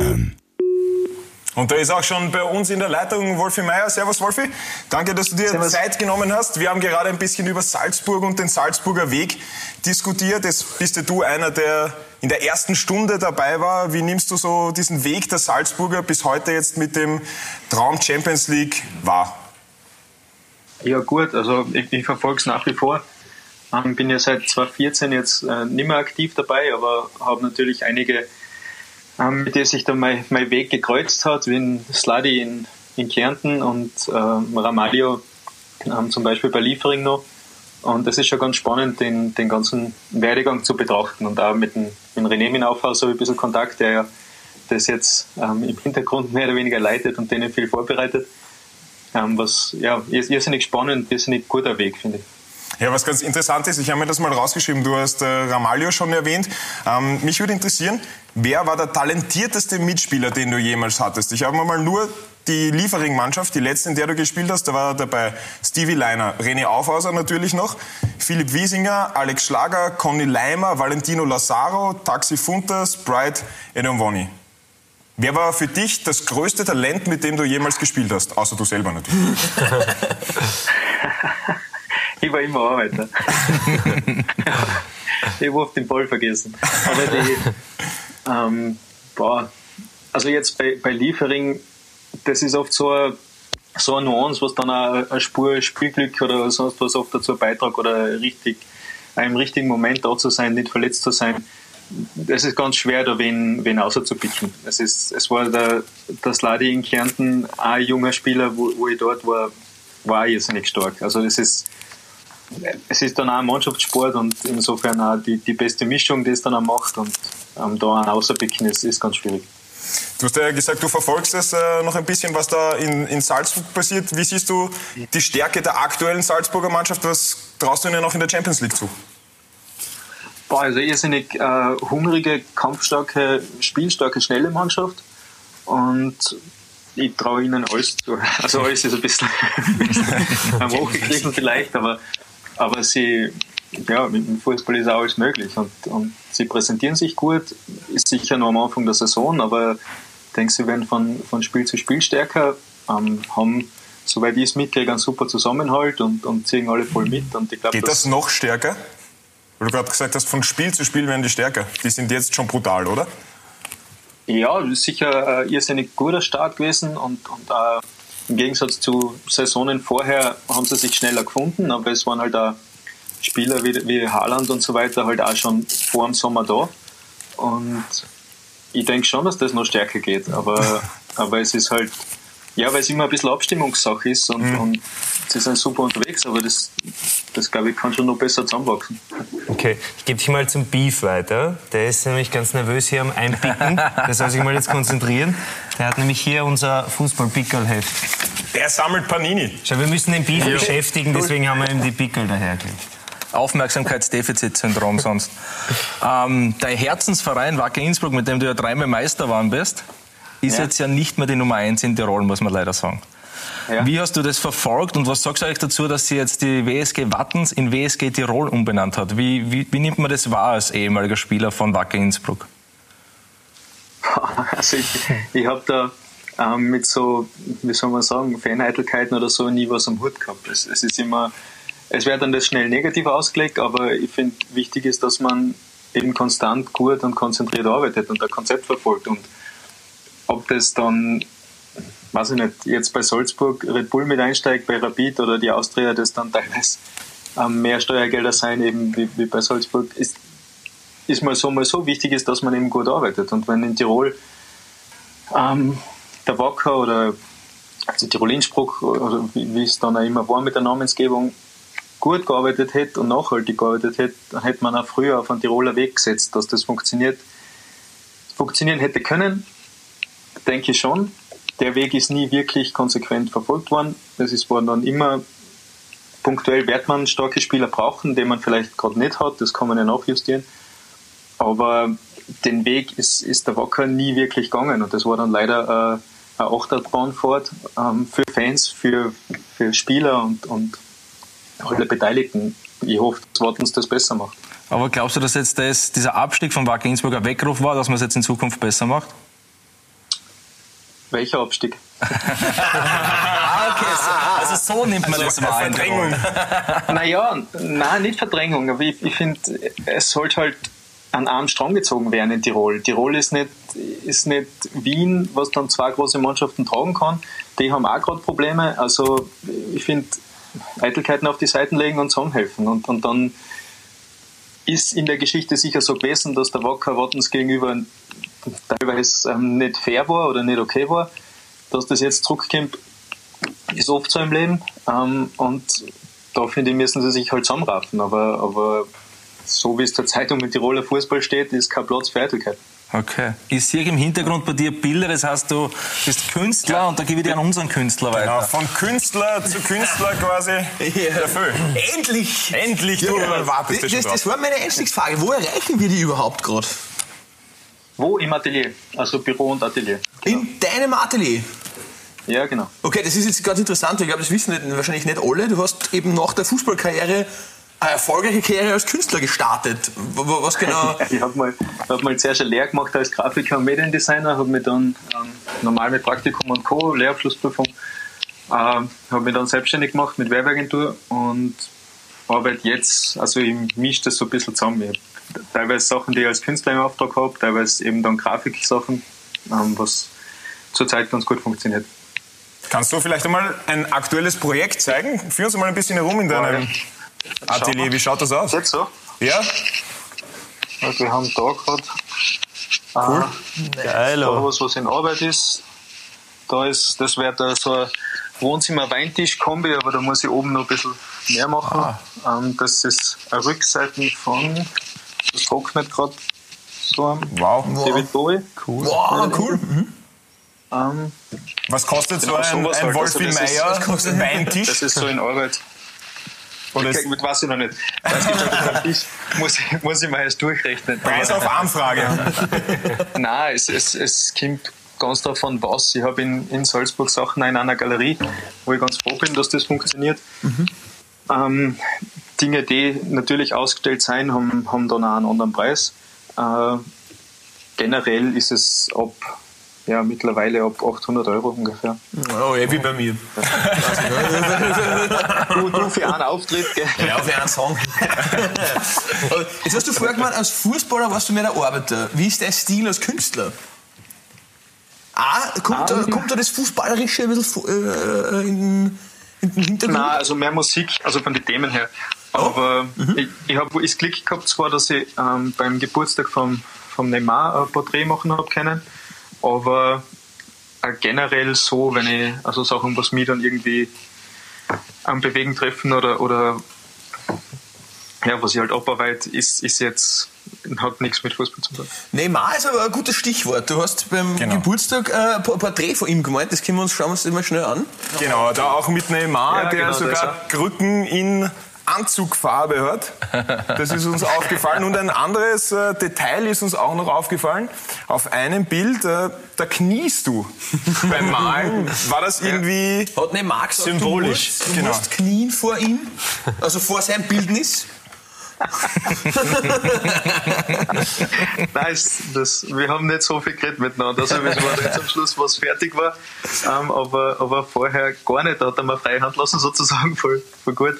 Ähm. Und da ist auch schon bei uns in der Leitung Wolfi Meier. Servus Wolfi. Danke, dass du dir Servus. Zeit genommen hast. Wir haben gerade ein bisschen über Salzburg und den Salzburger Weg diskutiert. Jetzt bist du einer, der in der ersten Stunde dabei war. Wie nimmst du so diesen Weg der Salzburger bis heute jetzt mit dem Traum Champions League wahr? Ja gut, also ich, ich verfolge es nach wie vor. Ich bin ja seit 2014 jetzt äh, nicht mehr aktiv dabei, aber habe natürlich einige ähm, mit denen sich dann mein, mein Weg gekreuzt hat, wie in Sladi in, in Kärnten und ähm, Ramalio ähm, zum Beispiel bei Liefering noch. Und das ist schon ganz spannend, den, den ganzen Werdegang zu betrachten. Und auch mit dem, mit René Minaufhaus habe ich ein bisschen Kontakt, der ja das jetzt ähm, im Hintergrund mehr oder weniger leitet und denen viel vorbereitet. Ähm, was ja irrsinnig spannend, irrsinnig guter Weg, finde ich. Ja, was ganz interessant ist, ich habe mir das mal rausgeschrieben, du hast äh, Ramalho schon erwähnt. Ähm, mich würde interessieren, wer war der talentierteste Mitspieler, den du jemals hattest? Ich habe mir mal nur die Liefering-Mannschaft, die letzte, in der du gespielt hast, da war dabei Stevie Leiner, René Aufhauser natürlich noch, Philipp Wiesinger, Alex Schlager, Conny Leimer, Valentino Lazaro, Taxi Funter, Sprite Edomwoni. Wer war für dich das größte Talent, mit dem du jemals gespielt hast? Außer du selber natürlich. ich war immer Arbeiter. ich habe oft den Ball vergessen. Aber die, ähm, boah, also jetzt bei, bei Liefering, das ist oft so eine, so eine Nuance, was dann eine, eine Spur Spielglück oder sonst was oft dazu beiträgt oder richtig, im richtigen Moment da zu sein, nicht verletzt zu sein. Es ist ganz schwer, da wen, wen außerzupicken. Es, ist, es war der, der Sladi in Kärnten, auch ein junger Spieler, wo, wo ich dort war, war jetzt nicht stark. Also es ist, es ist dann auch ein Mannschaftssport und insofern auch die, die beste Mischung, die es dann auch macht und ähm, da ein Außerpicken ist, ist ganz schwierig. Du hast ja gesagt, du verfolgst es äh, noch ein bisschen, was da in, in Salzburg passiert. Wie siehst du die Stärke der aktuellen Salzburger Mannschaft? Was traust du ihnen noch in der Champions League zu? Boah, also irrsinnig äh, hungrige, kampfstarke, spielstarke, schnelle Mannschaft. Und ich traue ihnen alles zu. Also alles ist ein bisschen, ein hochgegriffen vielleicht, aber aber sie, ja, mit dem Fußball ist auch alles möglich und, und sie präsentieren sich gut, ist sicher nur am Anfang der Saison, aber ich denke, sie werden von, von Spiel zu Spiel stärker, ähm, haben, soweit ich es mitkriege, einen super Zusammenhalt und, und ziehen alle voll mit. Und ich glaub, Geht das noch stärker? Weil du gerade gesagt hast, von Spiel zu Spiel werden die stärker. Die sind jetzt schon brutal, oder? Ja, sicher ein irrsinnig guter Start gewesen und, und auch im Gegensatz zu Saisonen vorher haben sie sich schneller gefunden, aber es waren halt auch Spieler wie, wie Haaland und so weiter halt auch schon vor dem Sommer da. Und ich denke schon, dass das noch stärker geht, aber, aber es ist halt ja, weil es immer ein bisschen Abstimmungssache ist und, mhm. und sie sind super unterwegs, aber das, das glaube ich, kann schon noch besser zusammenwachsen. Okay, ich gebe dich mal zum Beef weiter. Der ist nämlich ganz nervös hier am Einpicken. Der soll sich mal jetzt konzentrieren. Der hat nämlich hier unser Fußball-Pickel-Heft. Der sammelt Panini. Schau, wir müssen den Beef ja. beschäftigen, deswegen haben wir ihm die Pickel dahergelegt. Aufmerksamkeitsdefizitsyndrom sonst. Ähm, dein Herzensverein Wacker Innsbruck, mit dem du ja dreimal Meister waren bist, ist ja. jetzt ja nicht mehr die Nummer eins in Tirol, muss man leider sagen. Ja. Wie hast du das verfolgt und was sagst du eigentlich dazu, dass sie jetzt die WSG Wattens in WSG Tirol umbenannt hat? Wie, wie, wie nimmt man das wahr als ehemaliger Spieler von Wacker Innsbruck? Also ich, ich habe da ähm, mit so, wie soll man sagen, Faneitelkeiten oder so nie was am Hut gehabt. Es, es ist immer, es wird dann das schnell negativ ausgelegt, aber ich finde, wichtig ist, dass man eben konstant gut und konzentriert arbeitet und ein Konzept verfolgt und ob das dann, weiß ich nicht, jetzt bei Salzburg Red Bull mit einsteigt, bei Rapid oder die Austria, das dann teilweise mehr Steuergelder sein, eben wie, wie bei Salzburg, ist, ist mal so, mal so wichtig ist, dass man eben gut arbeitet. Und wenn in Tirol ähm, der Wacker oder also Tirol Innsbruck oder wie, wie es dann auch immer war mit der Namensgebung, gut gearbeitet hätte und nachhaltig gearbeitet hätte, dann hätte man auch früher auf einen Tiroler Weg gesetzt, dass das funktioniert, funktionieren hätte können denke ich schon. Der Weg ist nie wirklich konsequent verfolgt worden. Es ist worden dann immer punktuell wird man starke Spieler brauchen, den man vielleicht gerade nicht hat, das kann man ja nachjustieren. Aber den Weg ist, ist der Wacker nie wirklich gegangen und das war dann leider äh, eine Achterbahnfahrt ähm, für Fans, für, für Spieler und, und alle Beteiligten. Ich hoffe, dass Wattens das besser macht. Aber glaubst du, dass jetzt das, dieser Abstieg von Wacker Innsbruck ein Weckruf war, dass man es jetzt in Zukunft besser macht? Welcher Abstieg? ah, okay. Also so nimmt man also das wahr. Verdrängung. naja, nein, nicht Verdrängung, aber ich, ich finde, es sollte halt an einem Strang gezogen werden in Tirol. Tirol ist nicht, ist nicht Wien, was dann zwei große Mannschaften tragen kann. Die haben auch gerade Probleme. Also ich finde, Eitelkeiten auf die Seiten legen und zusammenhelfen. Und, und dann ist in der Geschichte sicher so gewesen, dass der Wacker Wattens gegenüber teilweise ähm, nicht fair war oder nicht okay war. Dass das jetzt zurückkommt, ist oft so im Leben. Ähm, und da finde ich, müssen sie sich halt zusammenraffen. Aber, aber so wie es zur Zeitung mit Tiroler Fußball steht, ist kein Platz für Eitelkeit. Okay. Ich sehe im Hintergrund bei dir Bilder, das heißt, du bist Künstler ja. und da gebe ich dir an unseren Künstler weiter. Genau, von Künstler zu Künstler quasi. Ja. Endlich! Endlich, du ja. wartest das, das, das war meine Einstiegsfrage. Wo erreichen wir die überhaupt gerade? Wo? Im Atelier. Also Büro und Atelier. Genau. In deinem Atelier? Ja, genau. Okay, das ist jetzt ganz interessant. Ich glaube, das wissen wahrscheinlich nicht alle. Du hast eben nach der Fußballkarriere eine erfolgreiche Karriere als Künstler gestartet. Was genau? ich habe mal, hab mal zuerst eine Lehre gemacht als Grafiker und Mediendesigner, habe mich dann ähm, normal mit Praktikum und Co., Lehrabschlussprüfung, ähm, habe mich dann selbstständig gemacht mit Werbeagentur und arbeite jetzt, also ich mische das so ein bisschen zusammen. Ich teilweise Sachen, die ich als Künstler im Auftrag habe, teilweise eben dann Grafiksachen, ähm, was zurzeit ganz gut funktioniert. Kannst du vielleicht einmal ein aktuelles Projekt zeigen? Führ uns mal ein bisschen herum in deinem... Ja, ja. Atelier, wie schaut das aus? Jetzt so? Ja. Also wir haben da gerade cool. äh, Geil, da was, was in Arbeit ist. Da ist, das wäre da so ein Wohnzimmer-Weintisch-Kombi, aber da muss ich oben noch ein bisschen mehr machen. Ah. Ähm, das ist eine Rückseite von, das trocknet gerade so am wow. David Bowie. Cool. Wow, cool. Mhm. Ähm, was kostet so ein, ein halt. Wolfi also Meier Weintisch? Das ist so in Arbeit. Oder ich, mit weiß ich noch nicht. ich, muss, muss ich mal erst durchrechnen. Preis auf Anfrage. Nein, es, es, es kommt ganz davon was. Ich habe in, in Salzburg Sachen in einer Galerie, wo ich ganz froh bin, dass das funktioniert. Mhm. Ähm, Dinge, die natürlich ausgestellt sein, haben, haben dann auch einen anderen Preis. Äh, generell ist es ab ja, mittlerweile ab 800 Euro ungefähr. Oh, ja, wie bei mir. du, du für einen Auftritt, gell? Ja, für einen Song. Jetzt hast du vorher gemeint, als Fußballer warst du mehr der Arbeiter. Wie ist dein Stil als Künstler? Ah, kommt, ah, da, kommt da das Fußballerische ein bisschen äh, in, Hintergrund? Nein, also mehr Musik, also von den Themen her. Oh. Aber oh. mhm. ich, ich habe das Glück gehabt, zwar, dass ich ähm, beim Geburtstag vom, vom Neymar ein Porträt machen habe können aber generell so, wenn ich also Sachen, was mich dann irgendwie am Bewegen treffen oder, oder ja, was ich halt abarbeite, ist, ist jetzt hat nichts mit Fußball zu tun. Neymar ist aber ein gutes Stichwort. Du hast beim genau. Geburtstag äh, ein Porträt von ihm gemalt, das können wir uns, schauen wir uns mal schnell an. Genau, da auch mit Neymar, ja, der genau, sogar Krücken in Anzugfarbe hat. Das ist uns aufgefallen. Und ein anderes äh, Detail ist uns auch noch aufgefallen. Auf einem Bild, äh, da kniest du beim Malen. War das irgendwie Hat nicht Marx symbolisch? Du musst, du genau. musst knien vor ihm, also vor seinem Bildnis. Nein, das, wir haben nicht so viel geredet miteinander. Also wir waren jetzt am Schluss, was fertig war. Ähm, aber, aber vorher gar nicht. Da hat er mir freie Hand lassen, sozusagen. Voll, voll gut.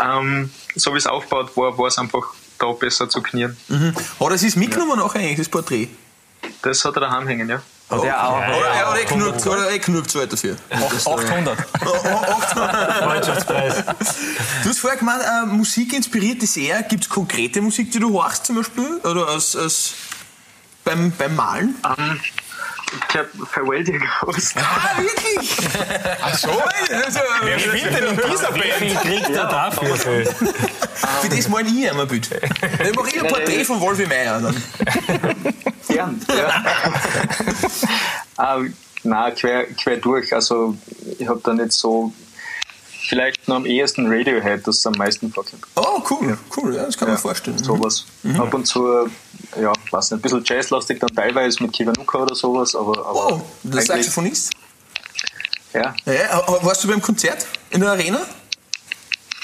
Ähm, so wie es aufgebaut war, war es einfach da besser zu knien. Mhm. Hat er sich mitgenommen ja. auch eigentlich, das Porträt? Das hat er daheim hängen, ja. Ja, auch, ja, ja, oder, ja, genug, oder eh genug Zeit dafür. 800. 800. Freundschaftspreis. Du hast vorher gemeint, äh, Musik inspiriert dich sehr. Gibt es konkrete Musik, die du hörst zum Beispiel? Oder als, als beim, beim Malen? Um, ähm, ich habe Farewell dir gewusst. Ah, wirklich? Ach so? Also, Wer gewinnt denn in dieser Band? Wie viel kriegt er dafür? Für, für das mal ich einmal Bild. Dann mache ich ein Porträt von Wolfi Meier. Dann. Gern, ja. ähm, nein, quer, quer durch. Also ich habe da nicht so vielleicht noch am ehesten Radiohead, das am meisten vorkommt. Oh, cool, cool, ja, das kann ja, man vorstellen. Sowas. Mhm. Ab und zu, ja, weiß nicht, ein bisschen jazzlastig dann teilweise mit Kiwanuka oder sowas, aber. aber oh, das Saxophonist? Ja. ja. Warst du beim Konzert in der Arena?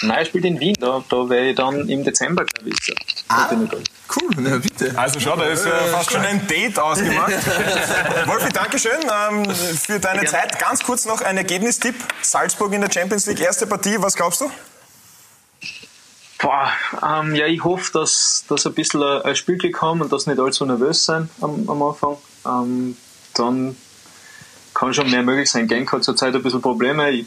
Nein, er spielt in Wien, da, da wäre ich dann im Dezember, glaube ich. Ah, Cool, na bitte. Also schau, da ist äh, fast schon ein Date ausgemacht. Wolfi, danke schön ähm, für deine Zeit. Ganz kurz noch ein Ergebnistipp. Salzburg in der Champions League, erste Partie, was glaubst du? Boah, ähm, ja, ich hoffe, dass, dass ein bisschen ein Spielglück haben und dass nicht allzu nervös sein am, am Anfang. Ähm, dann kann schon mehr möglich sein. Genk hat zurzeit ein bisschen Probleme. Ich,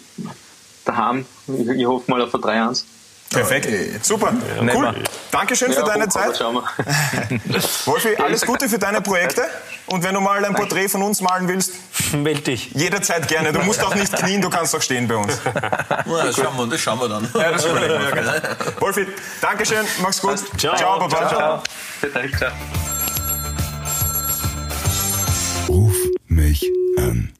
daheim, ich, ich hoffe mal auf ein 3-1. Perfekt. Super. Cool. Dankeschön für Ja, deine hoch, Zeit. aber schauen wir. Wolfi, alles Gute für deine Projekte. Und wenn du mal ein Porträt von uns malen willst, Meld dich. jederzeit gerne. Du musst auch nicht knien, du kannst auch stehen bei uns. Na, das, schauen wir, das schauen wir dann. Ja, das überlegen wir. genau. Wolfi, Dankeschön, mach's gut. Ciao. Ciao, Baba. Ciao. Ciao. Ruf mich an.